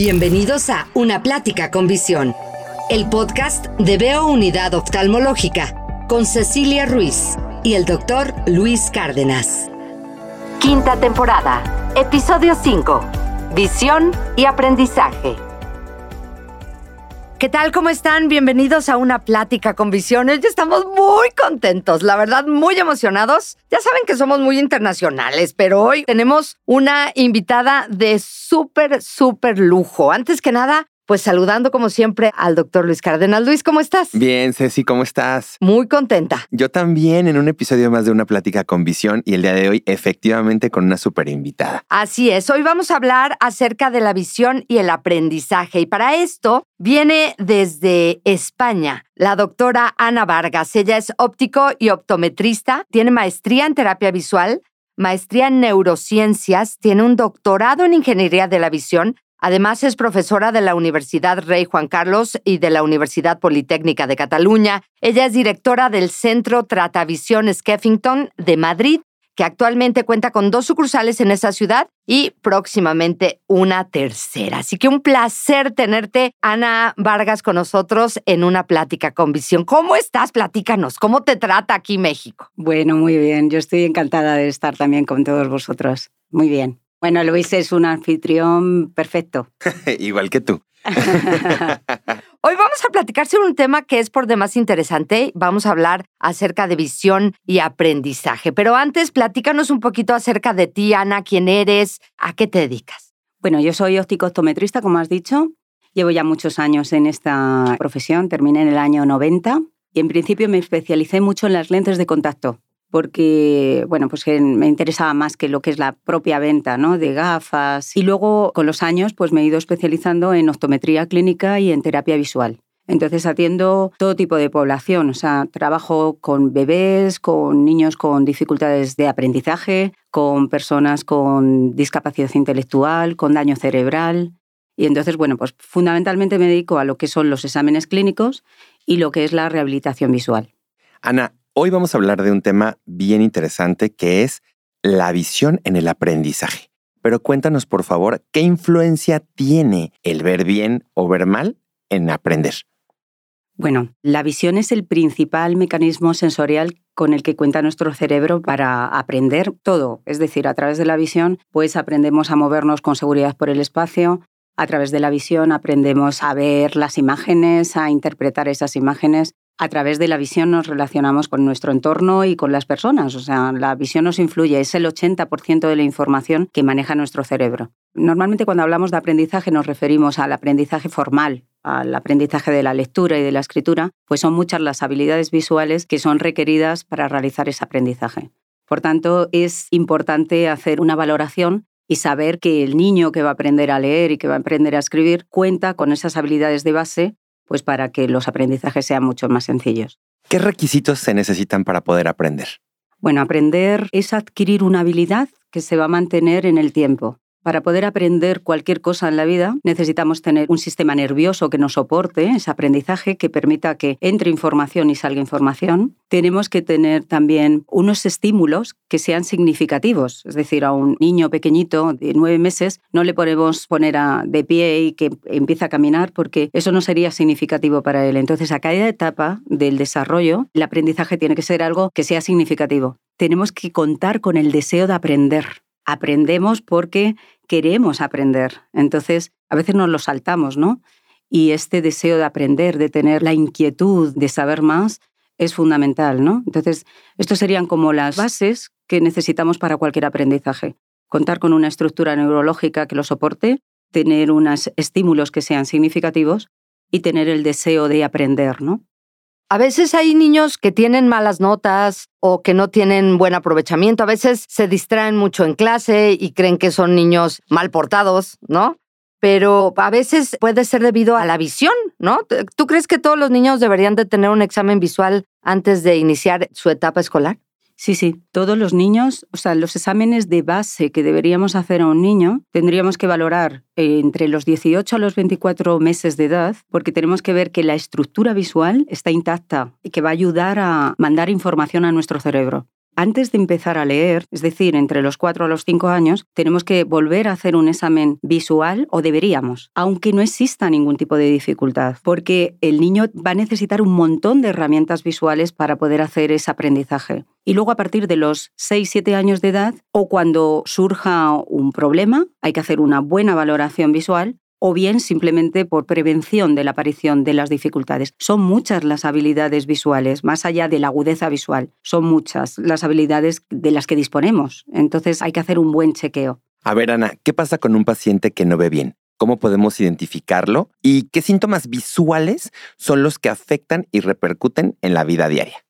Bienvenidos a Una Plática con Visión, el podcast de Veo Unidad Oftalmológica con Cecilia Ruiz y el doctor Luis Cárdenas. Quinta temporada, episodio 5, Visión y Aprendizaje. ¿Qué tal? ¿Cómo están? Bienvenidos a una plática con visiones. Ya estamos muy contentos, la verdad, muy emocionados. Ya saben que somos muy internacionales, pero hoy tenemos una invitada de súper, súper lujo. Antes que nada, pues saludando como siempre al doctor Luis Cárdenas. Luis, ¿cómo estás? Bien, Ceci, ¿cómo estás? Muy contenta. Yo también en un episodio más de una plática con visión y el día de hoy efectivamente con una súper invitada. Así es, hoy vamos a hablar acerca de la visión y el aprendizaje y para esto viene desde España la doctora Ana Vargas. Ella es óptico y optometrista, tiene maestría en terapia visual, maestría en neurociencias, tiene un doctorado en ingeniería de la visión Además, es profesora de la Universidad Rey Juan Carlos y de la Universidad Politécnica de Cataluña. Ella es directora del Centro Tratavisión Skeffington de Madrid, que actualmente cuenta con dos sucursales en esa ciudad y próximamente una tercera. Así que un placer tenerte, Ana Vargas, con nosotros en una plática con visión. ¿Cómo estás? Platícanos. ¿Cómo te trata aquí México? Bueno, muy bien. Yo estoy encantada de estar también con todos vosotros. Muy bien. Bueno, Luis es un anfitrión perfecto. Igual que tú. Hoy vamos a platicar sobre un tema que es por demás interesante. Vamos a hablar acerca de visión y aprendizaje. Pero antes, platícanos un poquito acerca de ti, Ana, quién eres, a qué te dedicas. Bueno, yo soy óptico-optometrista, como has dicho. Llevo ya muchos años en esta profesión. Terminé en el año 90 y en principio me especialicé mucho en las lentes de contacto porque bueno, pues me interesaba más que lo que es la propia venta ¿no? de gafas. Y luego, con los años, pues me he ido especializando en optometría clínica y en terapia visual. Entonces atiendo todo tipo de población, o sea, trabajo con bebés, con niños con dificultades de aprendizaje, con personas con discapacidad intelectual, con daño cerebral. Y entonces, bueno, pues fundamentalmente me dedico a lo que son los exámenes clínicos y lo que es la rehabilitación visual. Ana, Hoy vamos a hablar de un tema bien interesante que es la visión en el aprendizaje. Pero cuéntanos, por favor, ¿qué influencia tiene el ver bien o ver mal en aprender? Bueno, la visión es el principal mecanismo sensorial con el que cuenta nuestro cerebro para aprender todo. Es decir, a través de la visión, pues aprendemos a movernos con seguridad por el espacio. A través de la visión aprendemos a ver las imágenes, a interpretar esas imágenes a través de la visión nos relacionamos con nuestro entorno y con las personas. O sea, la visión nos influye, es el 80% de la información que maneja nuestro cerebro. Normalmente cuando hablamos de aprendizaje nos referimos al aprendizaje formal, al aprendizaje de la lectura y de la escritura, pues son muchas las habilidades visuales que son requeridas para realizar ese aprendizaje. Por tanto, es importante hacer una valoración y saber que el niño que va a aprender a leer y que va a aprender a escribir cuenta con esas habilidades de base pues para que los aprendizajes sean mucho más sencillos. ¿Qué requisitos se necesitan para poder aprender? Bueno, aprender es adquirir una habilidad que se va a mantener en el tiempo. Para poder aprender cualquier cosa en la vida necesitamos tener un sistema nervioso que nos soporte ese aprendizaje, que permita que entre información y salga información. Tenemos que tener también unos estímulos que sean significativos. Es decir, a un niño pequeñito de nueve meses no le podemos poner de pie y que empiece a caminar porque eso no sería significativo para él. Entonces, a cada etapa del desarrollo, el aprendizaje tiene que ser algo que sea significativo. Tenemos que contar con el deseo de aprender aprendemos porque queremos aprender. Entonces, a veces nos lo saltamos, ¿no? Y este deseo de aprender, de tener la inquietud de saber más, es fundamental, ¿no? Entonces, estos serían como las bases que necesitamos para cualquier aprendizaje. Contar con una estructura neurológica que lo soporte, tener unos estímulos que sean significativos y tener el deseo de aprender, ¿no? A veces hay niños que tienen malas notas o que no tienen buen aprovechamiento. A veces se distraen mucho en clase y creen que son niños mal portados, ¿no? Pero a veces puede ser debido a la visión, ¿no? ¿Tú crees que todos los niños deberían de tener un examen visual antes de iniciar su etapa escolar? Sí, sí, todos los niños, o sea, los exámenes de base que deberíamos hacer a un niño, tendríamos que valorar eh, entre los 18 a los 24 meses de edad, porque tenemos que ver que la estructura visual está intacta y que va a ayudar a mandar información a nuestro cerebro. Antes de empezar a leer, es decir, entre los 4 a los 5 años, tenemos que volver a hacer un examen visual o deberíamos, aunque no exista ningún tipo de dificultad, porque el niño va a necesitar un montón de herramientas visuales para poder hacer ese aprendizaje. Y luego a partir de los 6-7 años de edad o cuando surja un problema, hay que hacer una buena valoración visual o bien simplemente por prevención de la aparición de las dificultades. Son muchas las habilidades visuales, más allá de la agudeza visual, son muchas las habilidades de las que disponemos. Entonces hay que hacer un buen chequeo. A ver, Ana, ¿qué pasa con un paciente que no ve bien? ¿Cómo podemos identificarlo? ¿Y qué síntomas visuales son los que afectan y repercuten en la vida diaria?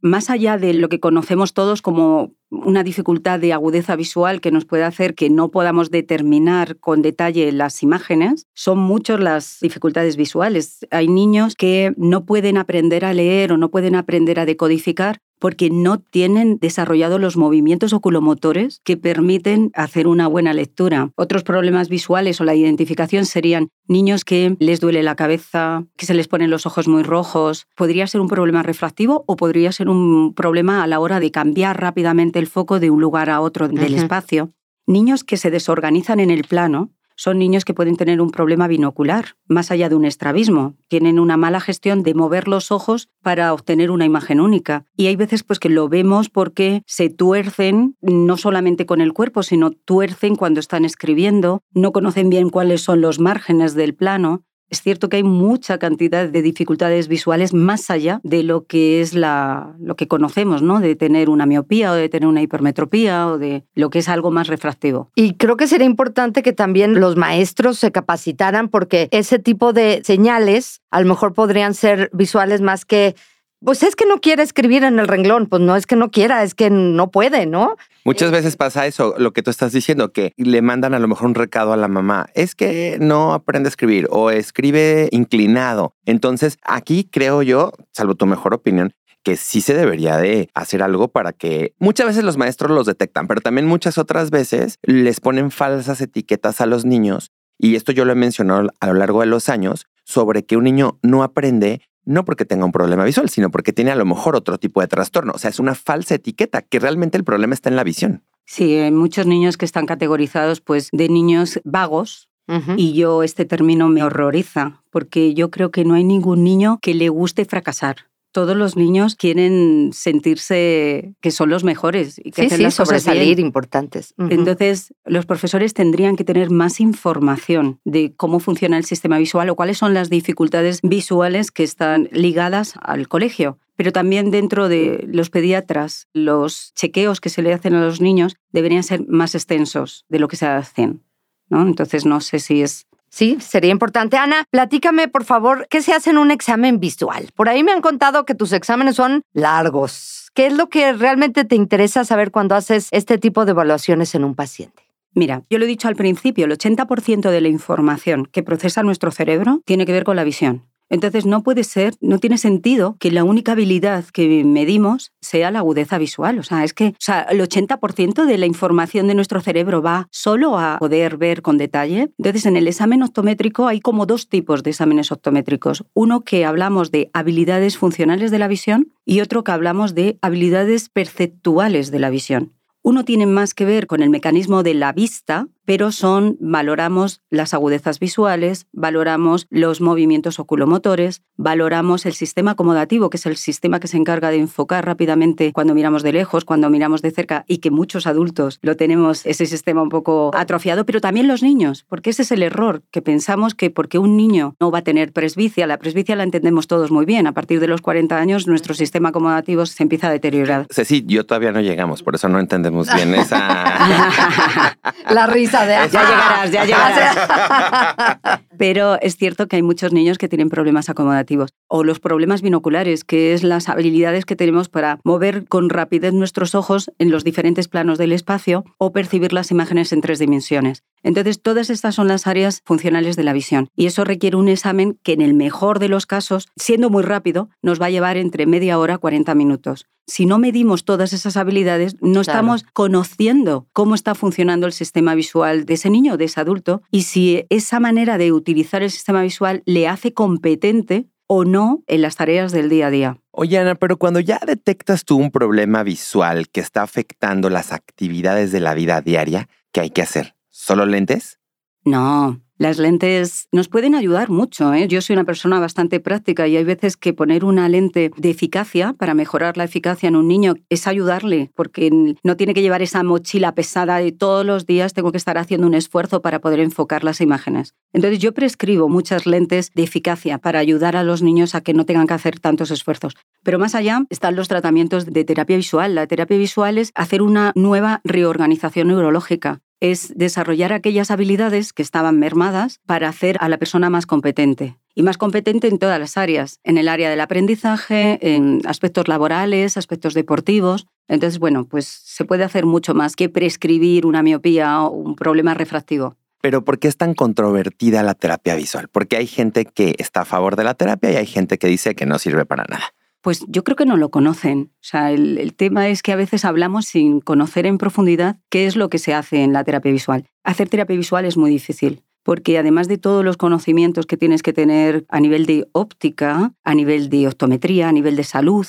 Más allá de lo que conocemos todos como una dificultad de agudeza visual que nos puede hacer que no podamos determinar con detalle las imágenes, son muchas las dificultades visuales. Hay niños que no pueden aprender a leer o no pueden aprender a decodificar porque no tienen desarrollado los movimientos oculomotores que permiten hacer una buena lectura. Otros problemas visuales o la identificación serían niños que les duele la cabeza, que se les ponen los ojos muy rojos. Podría ser un problema refractivo o podría ser un problema a la hora de cambiar rápidamente el foco de un lugar a otro del espacio. Niños que se desorganizan en el plano, son niños que pueden tener un problema binocular, más allá de un estrabismo. Tienen una mala gestión de mover los ojos para obtener una imagen única. Y hay veces pues que lo vemos porque se tuercen no solamente con el cuerpo, sino tuercen cuando están escribiendo, no conocen bien cuáles son los márgenes del plano es cierto que hay mucha cantidad de dificultades visuales más allá de lo que es la, lo que conocemos, ¿no? De tener una miopía o de tener una hipermetropía o de lo que es algo más refractivo. Y creo que sería importante que también los maestros se capacitaran porque ese tipo de señales a lo mejor podrían ser visuales más que pues es que no quiere escribir en el renglón, pues no es que no quiera, es que no puede, ¿no? Muchas eh, veces pasa eso, lo que tú estás diciendo, que le mandan a lo mejor un recado a la mamá, es que no aprende a escribir o escribe inclinado. Entonces, aquí creo yo, salvo tu mejor opinión, que sí se debería de hacer algo para que muchas veces los maestros los detectan, pero también muchas otras veces les ponen falsas etiquetas a los niños. Y esto yo lo he mencionado a lo largo de los años sobre que un niño no aprende no porque tenga un problema visual, sino porque tiene a lo mejor otro tipo de trastorno. O sea, es una falsa etiqueta, que realmente el problema está en la visión. Sí, hay muchos niños que están categorizados pues de niños vagos, Y yo este término me horroriza, porque yo creo que no hay ningún niño que le guste fracasar todos los niños quieren sentirse que son los mejores y que sí, sí, sobresalir importantes. Entonces, los profesores tendrían que tener más información de cómo funciona el sistema visual o cuáles son las dificultades visuales que están ligadas al colegio. Pero también dentro de los pediatras, los chequeos que se le hacen a los niños deberían ser más extensos de lo que se hacen. ¿no? Entonces, no sé si es Sí, sería importante. Ana, platícame, por favor, ¿qué se hace en un examen visual? Por ahí me han contado que tus exámenes son largos. ¿Qué es lo que realmente te interesa saber cuando haces este tipo de evaluaciones en un paciente? Mira, yo lo he dicho al principio, el 80% de la información que procesa nuestro cerebro tiene que ver con la visión. Entonces no puede ser, no tiene sentido que la única habilidad que medimos sea la agudeza visual. O sea, es que el 80% de la información de nuestro cerebro va solo a poder ver con detalle. Entonces en el examen optométrico hay como dos tipos de exámenes optométricos. Uno que hablamos de habilidades funcionales de la visión y otro que hablamos de habilidades perceptuales de la visión. Uno tiene más que ver con el mecanismo de la vista, pero son, valoramos las agudezas visuales, valoramos los movimientos oculomotores, valoramos el sistema acomodativo, que es el sistema que se encarga de enfocar rápidamente cuando miramos de lejos, cuando miramos de cerca, y que muchos adultos lo tenemos ese sistema un poco atrofiado, pero también los niños, porque ese es el error, que pensamos que porque un niño no va a tener presbicia, la presbicia la entendemos todos muy bien, a partir de los 40 años nuestro sistema acomodativo se empieza a deteriorar. Sí, sí, yo todavía no llegamos, por eso no entendemos bien esa... la risa ya llegarás, ya llegarás. Pero es cierto que hay muchos niños que tienen problemas acomodativos o los problemas binoculares, que es las habilidades que tenemos para mover con rapidez nuestros ojos en los diferentes planos del espacio o percibir las imágenes en tres dimensiones. Entonces, todas estas son las áreas funcionales de la visión y eso requiere un examen que en el mejor de los casos, siendo muy rápido, nos va a llevar entre media hora a 40 minutos. Si no medimos todas esas habilidades, no estamos conociendo cómo está funcionando el sistema visual de ese niño, de ese adulto, y si esa manera de utilizar el sistema visual le hace competente o no en las tareas del día a día. Oye, Ana, pero cuando ya detectas tú un problema visual que está afectando las actividades de la vida diaria, ¿qué hay que hacer? ¿Solo lentes? No, las lentes nos pueden ayudar mucho. ¿eh? Yo soy una persona bastante práctica y hay veces que poner una lente de eficacia para mejorar la eficacia en un niño es ayudarle, porque no tiene que llevar esa mochila pesada de todos los días tengo que estar haciendo un esfuerzo para poder enfocar las imágenes. Entonces yo prescribo muchas lentes de eficacia para ayudar a los niños a que no tengan que hacer tantos esfuerzos. Pero más allá están los tratamientos de terapia visual. La terapia visual es hacer una nueva reorganización neurológica es desarrollar aquellas habilidades que estaban mermadas para hacer a la persona más competente. Y más competente en todas las áreas, en el área del aprendizaje, en aspectos laborales, aspectos deportivos. Entonces, bueno, pues se puede hacer mucho más que prescribir una miopía o un problema refractivo. Pero ¿por qué es tan controvertida la terapia visual? Porque hay gente que está a favor de la terapia y hay gente que dice que no sirve para nada. Pues yo creo que no lo conocen. O sea, el, tema es que a veces hablamos sin conocer en profundidad qué es lo que se hace en la terapia visual. Hacer terapia visual es muy difícil porque además de todos los conocimientos que tienes que tener a nivel de óptica, a nivel de optometría, a nivel de salud,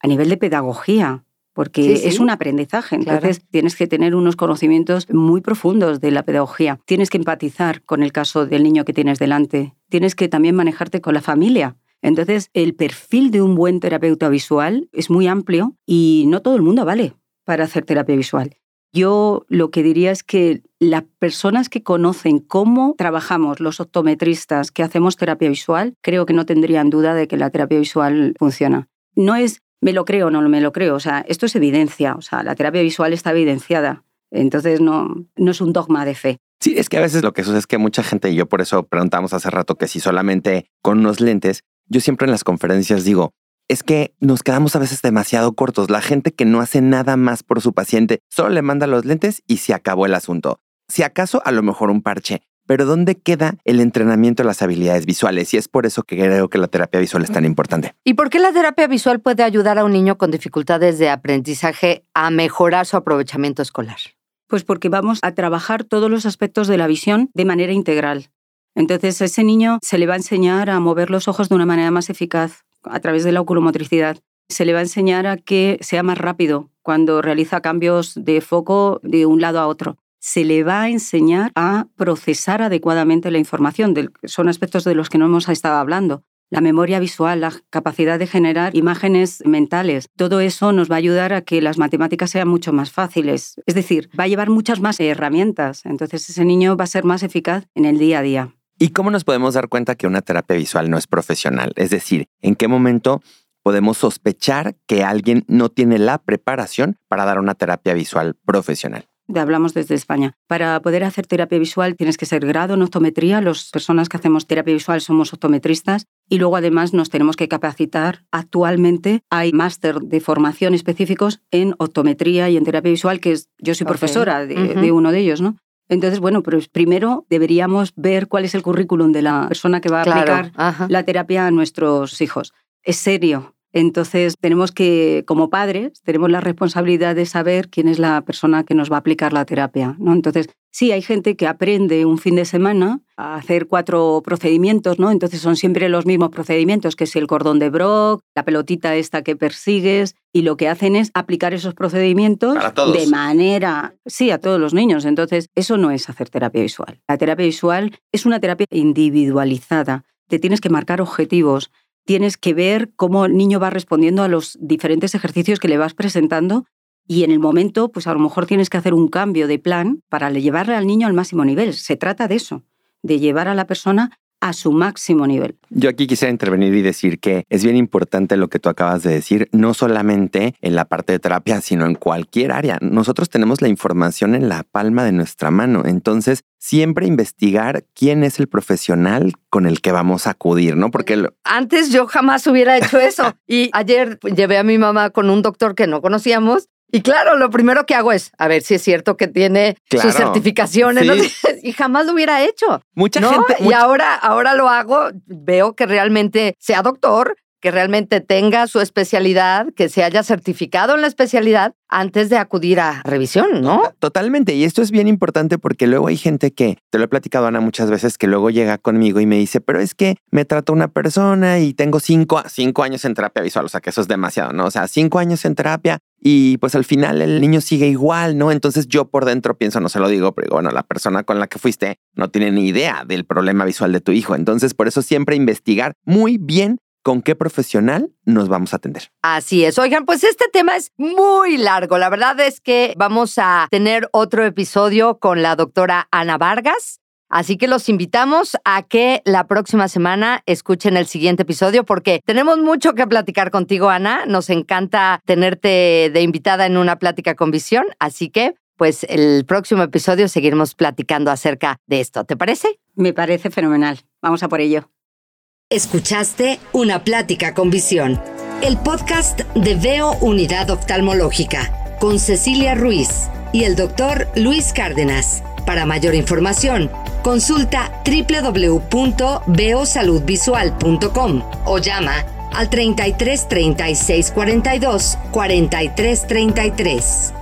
a nivel de pedagogía, porque es un aprendizaje. Entonces tienes que tener unos conocimientos muy profundos de la pedagogía. Tienes que empatizar con el caso del niño que tienes delante. Tienes que también manejarte con la familia. Entonces, el perfil de un buen terapeuta visual es muy amplio y no todo el mundo vale para hacer terapia visual. Yo lo que diría es que las personas que conocen cómo trabajamos los optometristas que hacemos terapia visual, creo que no tendrían duda de que la terapia visual funciona. No es me lo creo o no me lo creo, o sea, esto es evidencia, o sea, la terapia visual está evidenciada. Entonces no, no es un dogma de fe. Sí, es que a veces lo que sucede es que mucha gente, y yo por eso preguntamos hace rato que si solamente con unos lentes, yo siempre en las conferencias digo, es que nos quedamos a veces demasiado cortos. La gente que no hace nada más por su paciente solo le manda los lentes y se acabó el asunto. Si acaso, a lo mejor un parche. Pero ¿dónde queda el entrenamiento de las habilidades visuales? Y es por eso que creo que la terapia visual es tan importante. ¿Y por qué la terapia visual puede ayudar a un niño con dificultades de aprendizaje a mejorar su aprovechamiento escolar? Pues porque vamos a trabajar todos los aspectos de la visión de manera integral. Entonces, a ese niño se le va a enseñar a mover los ojos de una manera más eficaz a través de la oculomotricidad. Se le va a enseñar a que sea más rápido cuando realiza cambios de foco de un lado a otro. Se le va a enseñar a procesar adecuadamente la información. Son aspectos de los que no hemos estado hablando. La memoria visual, la capacidad de generar imágenes mentales, todo eso nos va a ayudar a que las matemáticas sean mucho más fáciles. Es decir, va a llevar muchas más herramientas. Entonces ese niño va a ser más eficaz en el día a día. ¿Y cómo nos podemos dar cuenta que una terapia visual no es profesional? Es decir, ¿en qué momento podemos sospechar que alguien no tiene la preparación para dar una terapia visual profesional? hablamos desde España. Para poder hacer terapia visual tienes que ser grado en optometría. Las personas que hacemos terapia visual somos optometristas y luego además nos tenemos que capacitar. Actualmente hay máster de formación específicos en optometría y en terapia visual, que es, yo soy profesora de, de uno de ellos, ¿no? Entonces, bueno, pero primero deberíamos ver cuál es el currículum de la persona que va a aplicar la terapia a nuestros hijos. Es serio, entonces, tenemos que, como padres, tenemos la responsabilidad de saber quién es la persona que nos va a aplicar la terapia. ¿no? Entonces, sí, hay gente que aprende un fin de semana a hacer cuatro procedimientos, ¿no? Entonces son siempre los mismos procedimientos, que es el cordón de Brock, la pelotita esta que persigues, y lo que hacen es aplicar esos procedimientos de manera, sí, a todos los niños. Entonces, eso no es hacer terapia visual. La terapia visual es una terapia individualizada. Te tienes que marcar objetivos, tienes que ver cómo el niño va respondiendo a los diferentes ejercicios que le vas presentando y en el momento, pues a lo mejor tienes que hacer un cambio de plan para llevarle al niño al máximo nivel. Se trata de eso, de llevar a la persona a su máximo nivel. Yo aquí quisiera intervenir y decir que es bien importante lo que tú acabas de decir, no solamente en la parte de terapia, sino en cualquier área. Nosotros tenemos la información en la palma de nuestra mano, entonces siempre investigar quién es el profesional con el que vamos a acudir, ¿no? Porque antes yo jamás hubiera hecho eso. y ayer llevé a mi mamá con un doctor que no conocíamos y claro, lo primero que hago es a ver si es cierto que tiene sus certificaciones y jamás lo hubiera hecho. Mucha gente. Y ahora, ahora lo hago, veo que realmente sea doctor, que realmente tenga su especialidad, que se haya certificado en la especialidad antes de acudir a revisión, ¿no? Totalmente. Y esto es bien importante porque luego hay gente que, te lo he platicado Ana muchas veces, que luego llega conmigo y me dice, pero es que me trató una persona y tengo cinco, cinco años en terapia visual, o sea que eso es demasiado, ¿no? O sea, cinco años en terapia y pues al final el niño sigue igual, ¿no? Entonces yo por dentro pienso, no se lo digo, pero bueno, la persona con la que fuiste no tiene ni idea del problema visual de tu hijo. Entonces por eso siempre investigar muy bien con qué profesional nos vamos a atender. Así es. Oigan, pues este tema es muy largo. La verdad es que vamos a tener otro episodio con la doctora Ana Vargas. Así que los invitamos a que la próxima semana escuchen el siguiente episodio porque tenemos mucho que platicar contigo, Ana. Nos encanta tenerte de invitada en una plática con visión. Así que, pues el próximo episodio seguiremos platicando acerca de esto. ¿Te parece? Me parece fenomenal. Vamos a por ello. Escuchaste Una Plática con Visión, el podcast de Veo Unidad Oftalmológica, con Cecilia Ruiz y el doctor Luis Cárdenas. Para mayor información, consulta www.veosaludvisual.com o llama al 33 36 42 43 33.